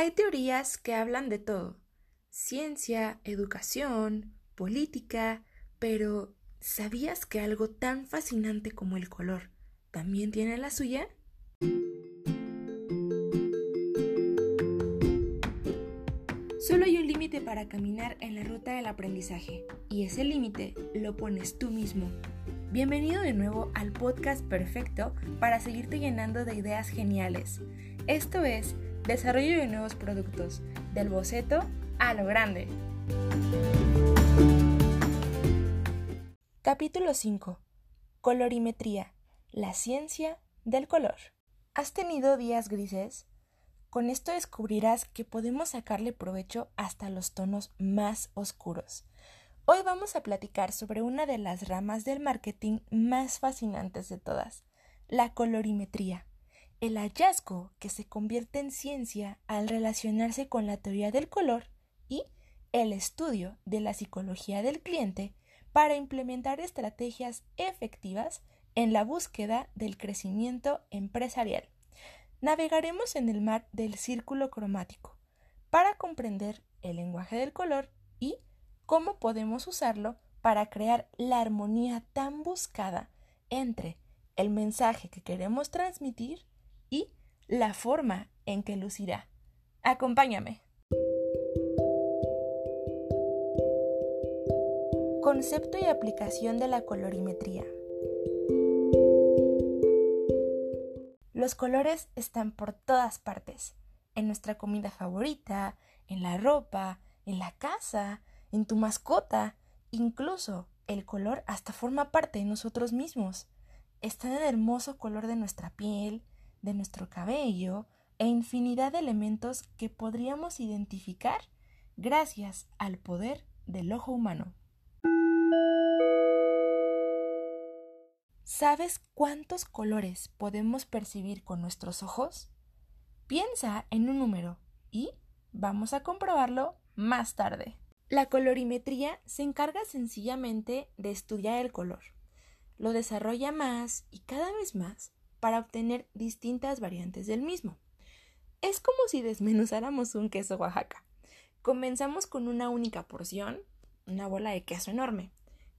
Hay teorías que hablan de todo, ciencia, educación, política, pero ¿sabías que algo tan fascinante como el color también tiene la suya? Solo hay un límite para caminar en la ruta del aprendizaje, y ese límite lo pones tú mismo. Bienvenido de nuevo al podcast perfecto para seguirte llenando de ideas geniales. Esto es Desarrollo de nuevos productos, del boceto a lo grande. Capítulo 5. Colorimetría, la ciencia del color. ¿Has tenido días grises? Con esto descubrirás que podemos sacarle provecho hasta los tonos más oscuros. Hoy vamos a platicar sobre una de las ramas del marketing más fascinantes de todas, la colorimetría el hallazgo que se convierte en ciencia al relacionarse con la teoría del color y el estudio de la psicología del cliente para implementar estrategias efectivas en la búsqueda del crecimiento empresarial. Navegaremos en el mar del círculo cromático para comprender el lenguaje del color y cómo podemos usarlo para crear la armonía tan buscada entre el mensaje que queremos transmitir y la forma en que lucirá. Acompáñame. Concepto y aplicación de la colorimetría. Los colores están por todas partes, en nuestra comida favorita, en la ropa, en la casa, en tu mascota, incluso el color hasta forma parte de nosotros mismos. Está en el hermoso color de nuestra piel, de nuestro cabello e infinidad de elementos que podríamos identificar gracias al poder del ojo humano. ¿Sabes cuántos colores podemos percibir con nuestros ojos? Piensa en un número y vamos a comprobarlo más tarde. La colorimetría se encarga sencillamente de estudiar el color. Lo desarrolla más y cada vez más para obtener distintas variantes del mismo. Es como si desmenuzáramos un queso Oaxaca. Comenzamos con una única porción, una bola de queso enorme,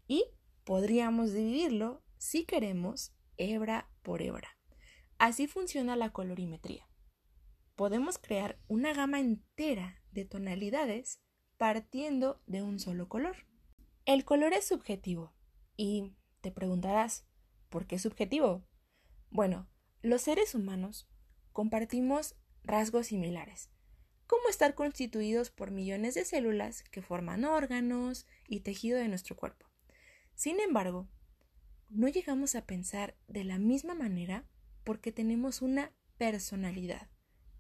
y podríamos dividirlo, si queremos, hebra por hebra. Así funciona la colorimetría. Podemos crear una gama entera de tonalidades partiendo de un solo color. El color es subjetivo y te preguntarás, ¿por qué subjetivo? Bueno, los seres humanos compartimos rasgos similares, como estar constituidos por millones de células que forman órganos y tejido de nuestro cuerpo. Sin embargo, no llegamos a pensar de la misma manera porque tenemos una personalidad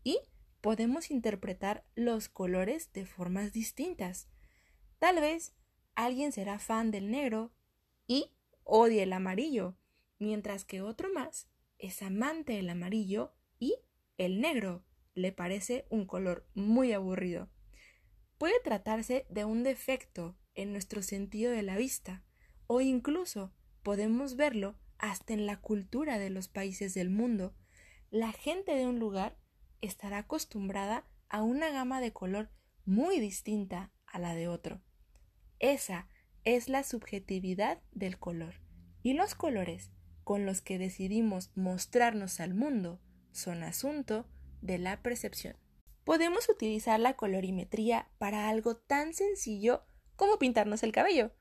y podemos interpretar los colores de formas distintas. Tal vez alguien será fan del negro y odie el amarillo, mientras que otro más es amante del amarillo y el negro le parece un color muy aburrido. Puede tratarse de un defecto en nuestro sentido de la vista o incluso podemos verlo hasta en la cultura de los países del mundo. La gente de un lugar estará acostumbrada a una gama de color muy distinta a la de otro. Esa es la subjetividad del color. Y los colores con los que decidimos mostrarnos al mundo son asunto de la percepción. Podemos utilizar la colorimetría para algo tan sencillo como pintarnos el cabello.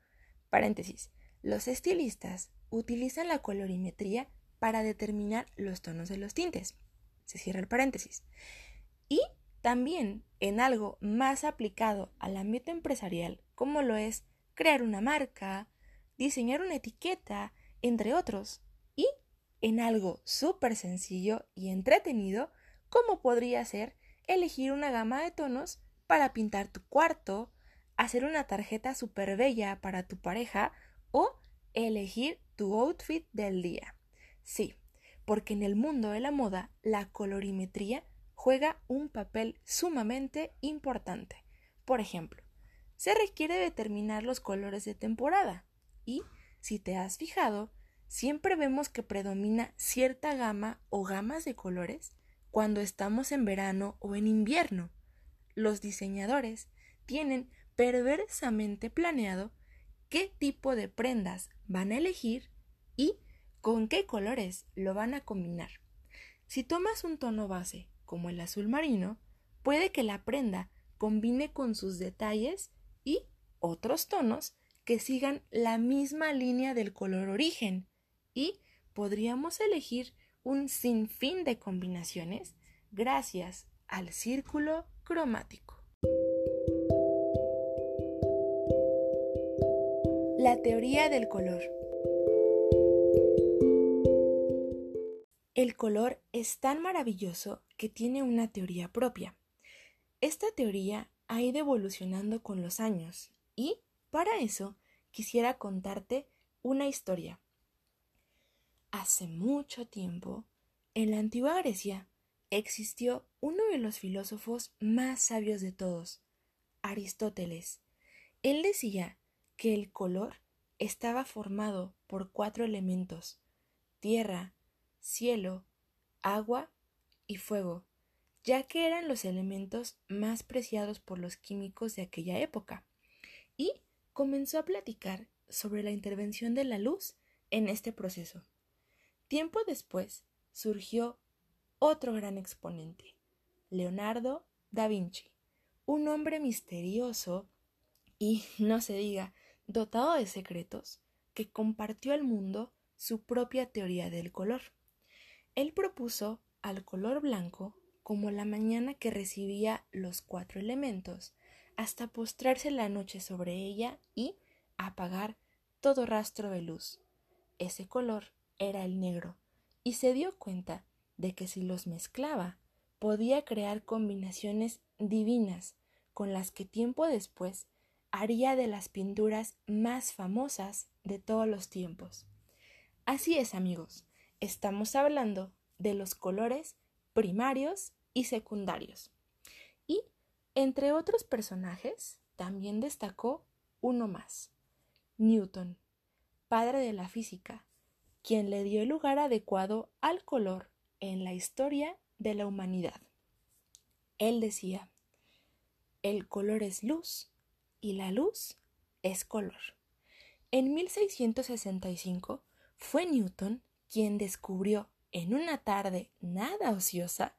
Paréntesis. Los estilistas utilizan la colorimetría para determinar los tonos de los tintes. Se cierra el paréntesis. Y también en algo más aplicado al ámbito empresarial, como lo es crear una marca, diseñar una etiqueta, entre otros en algo súper sencillo y entretenido como podría ser elegir una gama de tonos para pintar tu cuarto, hacer una tarjeta súper bella para tu pareja o elegir tu outfit del día. Sí, porque en el mundo de la moda la colorimetría juega un papel sumamente importante. Por ejemplo, se requiere determinar los colores de temporada y, si te has fijado, siempre vemos que predomina cierta gama o gamas de colores cuando estamos en verano o en invierno. los diseñadores tienen perversamente planeado qué tipo de prendas van a elegir y con qué colores lo van a combinar. Si tomas un tono base como el azul marino, puede que la prenda combine con sus detalles y otros tonos que sigan la misma línea del color origen y podríamos elegir un sinfín de combinaciones gracias al círculo cromático. La teoría del color. El color es tan maravilloso que tiene una teoría propia. Esta teoría ha ido evolucionando con los años y, para eso, quisiera contarte una historia. Hace mucho tiempo, en la antigua Grecia, existió uno de los filósofos más sabios de todos, Aristóteles. Él decía que el color estaba formado por cuatro elementos tierra, cielo, agua y fuego, ya que eran los elementos más preciados por los químicos de aquella época, y comenzó a platicar sobre la intervención de la luz en este proceso. Tiempo después surgió otro gran exponente, Leonardo da Vinci, un hombre misterioso y, no se diga, dotado de secretos, que compartió al mundo su propia teoría del color. Él propuso al color blanco como la mañana que recibía los cuatro elementos, hasta postrarse la noche sobre ella y apagar todo rastro de luz. Ese color era el negro, y se dio cuenta de que si los mezclaba, podía crear combinaciones divinas con las que tiempo después haría de las pinturas más famosas de todos los tiempos. Así es, amigos, estamos hablando de los colores primarios y secundarios. Y, entre otros personajes, también destacó uno más, Newton, padre de la física, quien le dio el lugar adecuado al color en la historia de la humanidad. Él decía, el color es luz y la luz es color. En 1665 fue Newton quien descubrió en una tarde nada ociosa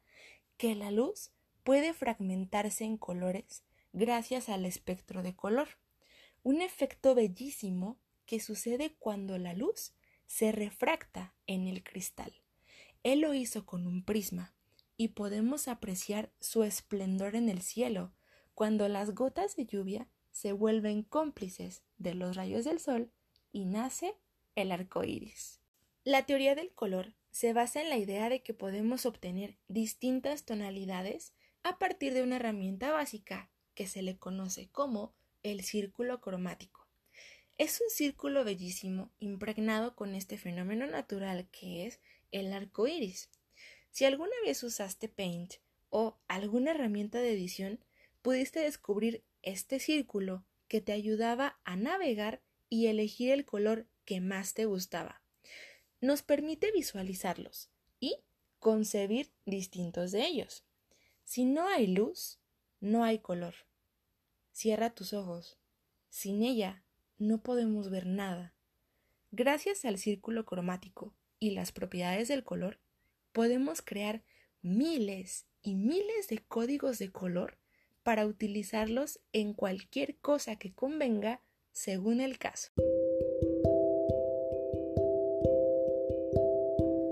que la luz puede fragmentarse en colores gracias al espectro de color, un efecto bellísimo que sucede cuando la luz se refracta en el cristal. Él lo hizo con un prisma y podemos apreciar su esplendor en el cielo cuando las gotas de lluvia se vuelven cómplices de los rayos del sol y nace el arco iris. La teoría del color se basa en la idea de que podemos obtener distintas tonalidades a partir de una herramienta básica que se le conoce como el círculo cromático. Es un círculo bellísimo impregnado con este fenómeno natural que es el arco iris. Si alguna vez usaste Paint o alguna herramienta de edición, pudiste descubrir este círculo que te ayudaba a navegar y elegir el color que más te gustaba. Nos permite visualizarlos y concebir distintos de ellos. Si no hay luz, no hay color. Cierra tus ojos. Sin ella no podemos ver nada. Gracias al círculo cromático y las propiedades del color, podemos crear miles y miles de códigos de color para utilizarlos en cualquier cosa que convenga según el caso.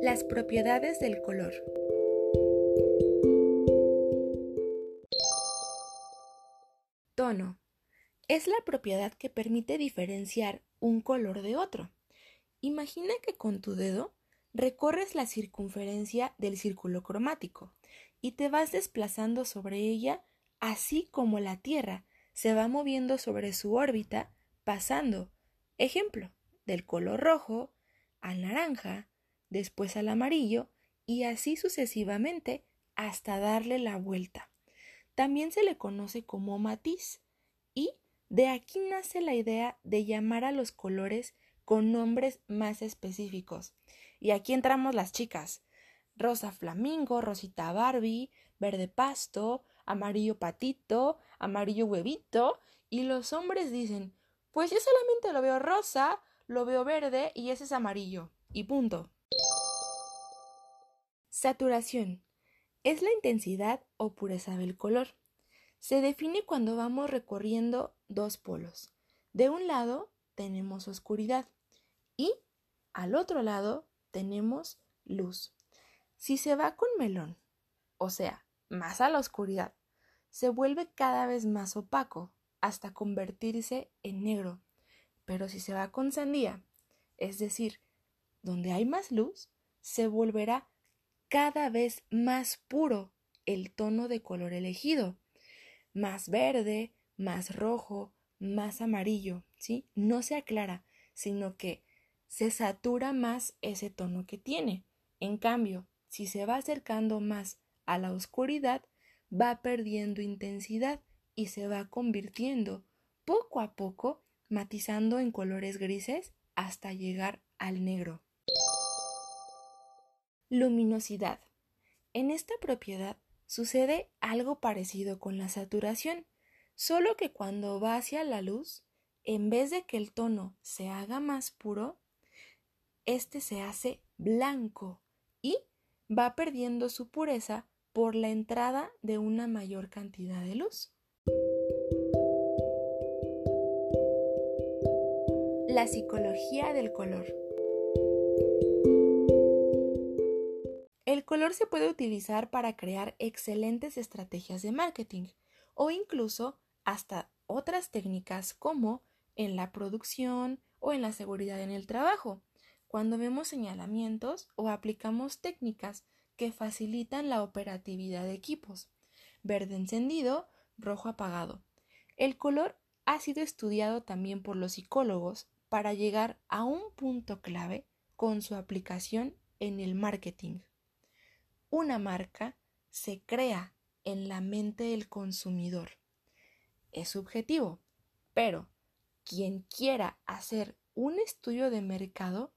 Las propiedades del color. Tono. Es la propiedad que permite diferenciar un color de otro. Imagina que con tu dedo recorres la circunferencia del círculo cromático y te vas desplazando sobre ella así como la Tierra se va moviendo sobre su órbita, pasando, ejemplo, del color rojo al naranja, después al amarillo, y así sucesivamente hasta darle la vuelta. También se le conoce como matiz, de aquí nace la idea de llamar a los colores con nombres más específicos. Y aquí entramos las chicas. Rosa flamingo, rosita Barbie, verde pasto, amarillo patito, amarillo huevito, y los hombres dicen, pues yo solamente lo veo rosa, lo veo verde y ese es amarillo, y punto. Saturación. Es la intensidad o pureza del color. Se define cuando vamos recorriendo dos polos. De un lado tenemos oscuridad y al otro lado tenemos luz. Si se va con melón, o sea, más a la oscuridad, se vuelve cada vez más opaco hasta convertirse en negro. Pero si se va con sandía, es decir, donde hay más luz, se volverá cada vez más puro el tono de color elegido, más verde, más rojo, más amarillo, ¿sí? No se aclara, sino que se satura más ese tono que tiene. En cambio, si se va acercando más a la oscuridad, va perdiendo intensidad y se va convirtiendo poco a poco matizando en colores grises hasta llegar al negro. Luminosidad. En esta propiedad sucede algo parecido con la saturación, solo que cuando va hacia la luz, en vez de que el tono se haga más puro, este se hace blanco y va perdiendo su pureza por la entrada de una mayor cantidad de luz. La psicología del color. El color se puede utilizar para crear excelentes estrategias de marketing o incluso hasta otras técnicas como en la producción o en la seguridad en el trabajo cuando vemos señalamientos o aplicamos técnicas que facilitan la operatividad de equipos. Verde encendido, rojo apagado. El color ha sido estudiado también por los psicólogos para llegar a un punto clave con su aplicación en el marketing. Una marca se crea en la mente del consumidor. Es subjetivo, pero quien quiera hacer un estudio de mercado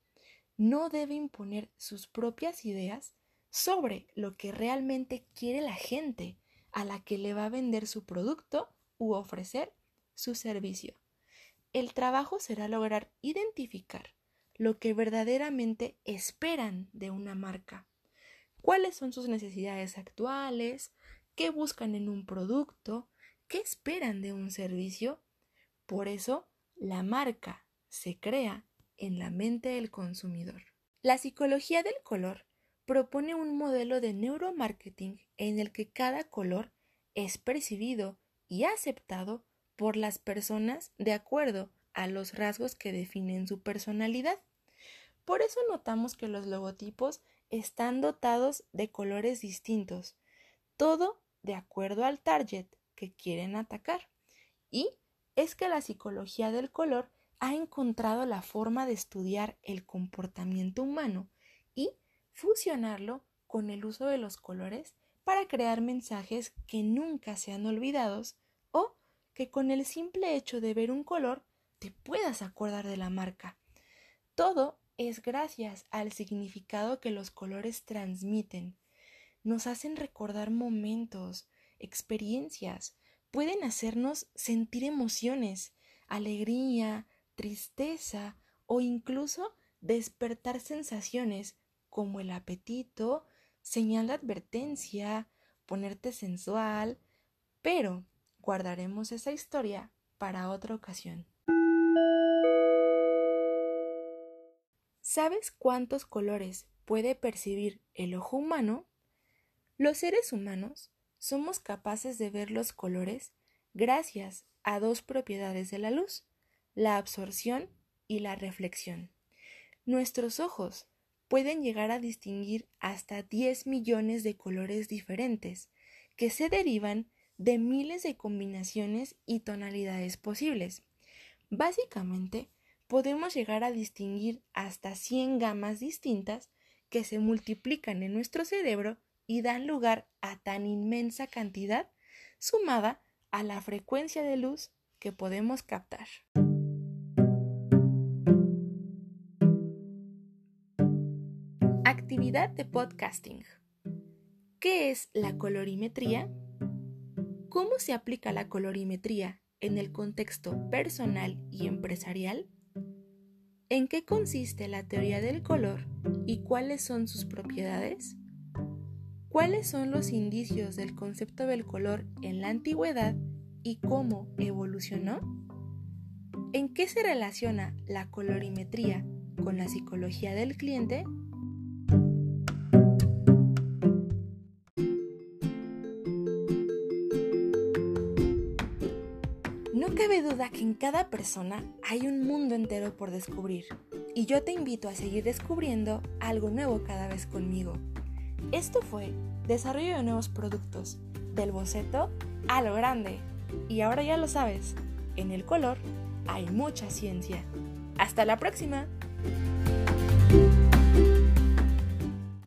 no debe imponer sus propias ideas sobre lo que realmente quiere la gente a la que le va a vender su producto u ofrecer su servicio. El trabajo será lograr identificar lo que verdaderamente esperan de una marca, cuáles son sus necesidades actuales, qué buscan en un producto, qué esperan de un servicio. Por eso, la marca se crea en la mente del consumidor. La psicología del color propone un modelo de neuromarketing en el que cada color es percibido y aceptado por las personas de acuerdo a los rasgos que definen su personalidad. Por eso notamos que los logotipos están dotados de colores distintos, todo de acuerdo al target que quieren atacar. Y es que la psicología del color ha encontrado la forma de estudiar el comportamiento humano y fusionarlo con el uso de los colores para crear mensajes que nunca sean olvidados o que con el simple hecho de ver un color te puedas acordar de la marca. Todo es gracias al significado que los colores transmiten. Nos hacen recordar momentos, experiencias, pueden hacernos sentir emociones, alegría, tristeza o incluso despertar sensaciones como el apetito, señal de advertencia, ponerte sensual, pero guardaremos esa historia para otra ocasión. ¿Sabes cuántos colores puede percibir el ojo humano? Los seres humanos somos capaces de ver los colores gracias a dos propiedades de la luz, la absorción y la reflexión. Nuestros ojos pueden llegar a distinguir hasta 10 millones de colores diferentes, que se derivan de miles de combinaciones y tonalidades posibles. Básicamente, podemos llegar a distinguir hasta 100 gamas distintas que se multiplican en nuestro cerebro y dan lugar a tan inmensa cantidad sumada a la frecuencia de luz que podemos captar. Actividad de podcasting. ¿Qué es la colorimetría? ¿Cómo se aplica la colorimetría en el contexto personal y empresarial? ¿En qué consiste la teoría del color y cuáles son sus propiedades? ¿Cuáles son los indicios del concepto del color en la antigüedad y cómo evolucionó? ¿En qué se relaciona la colorimetría con la psicología del cliente? No cabe duda que en cada persona hay un mundo entero por descubrir y yo te invito a seguir descubriendo algo nuevo cada vez conmigo. Esto fue Desarrollo de nuevos productos, del boceto a lo grande. Y ahora ya lo sabes, en el color hay mucha ciencia. Hasta la próxima.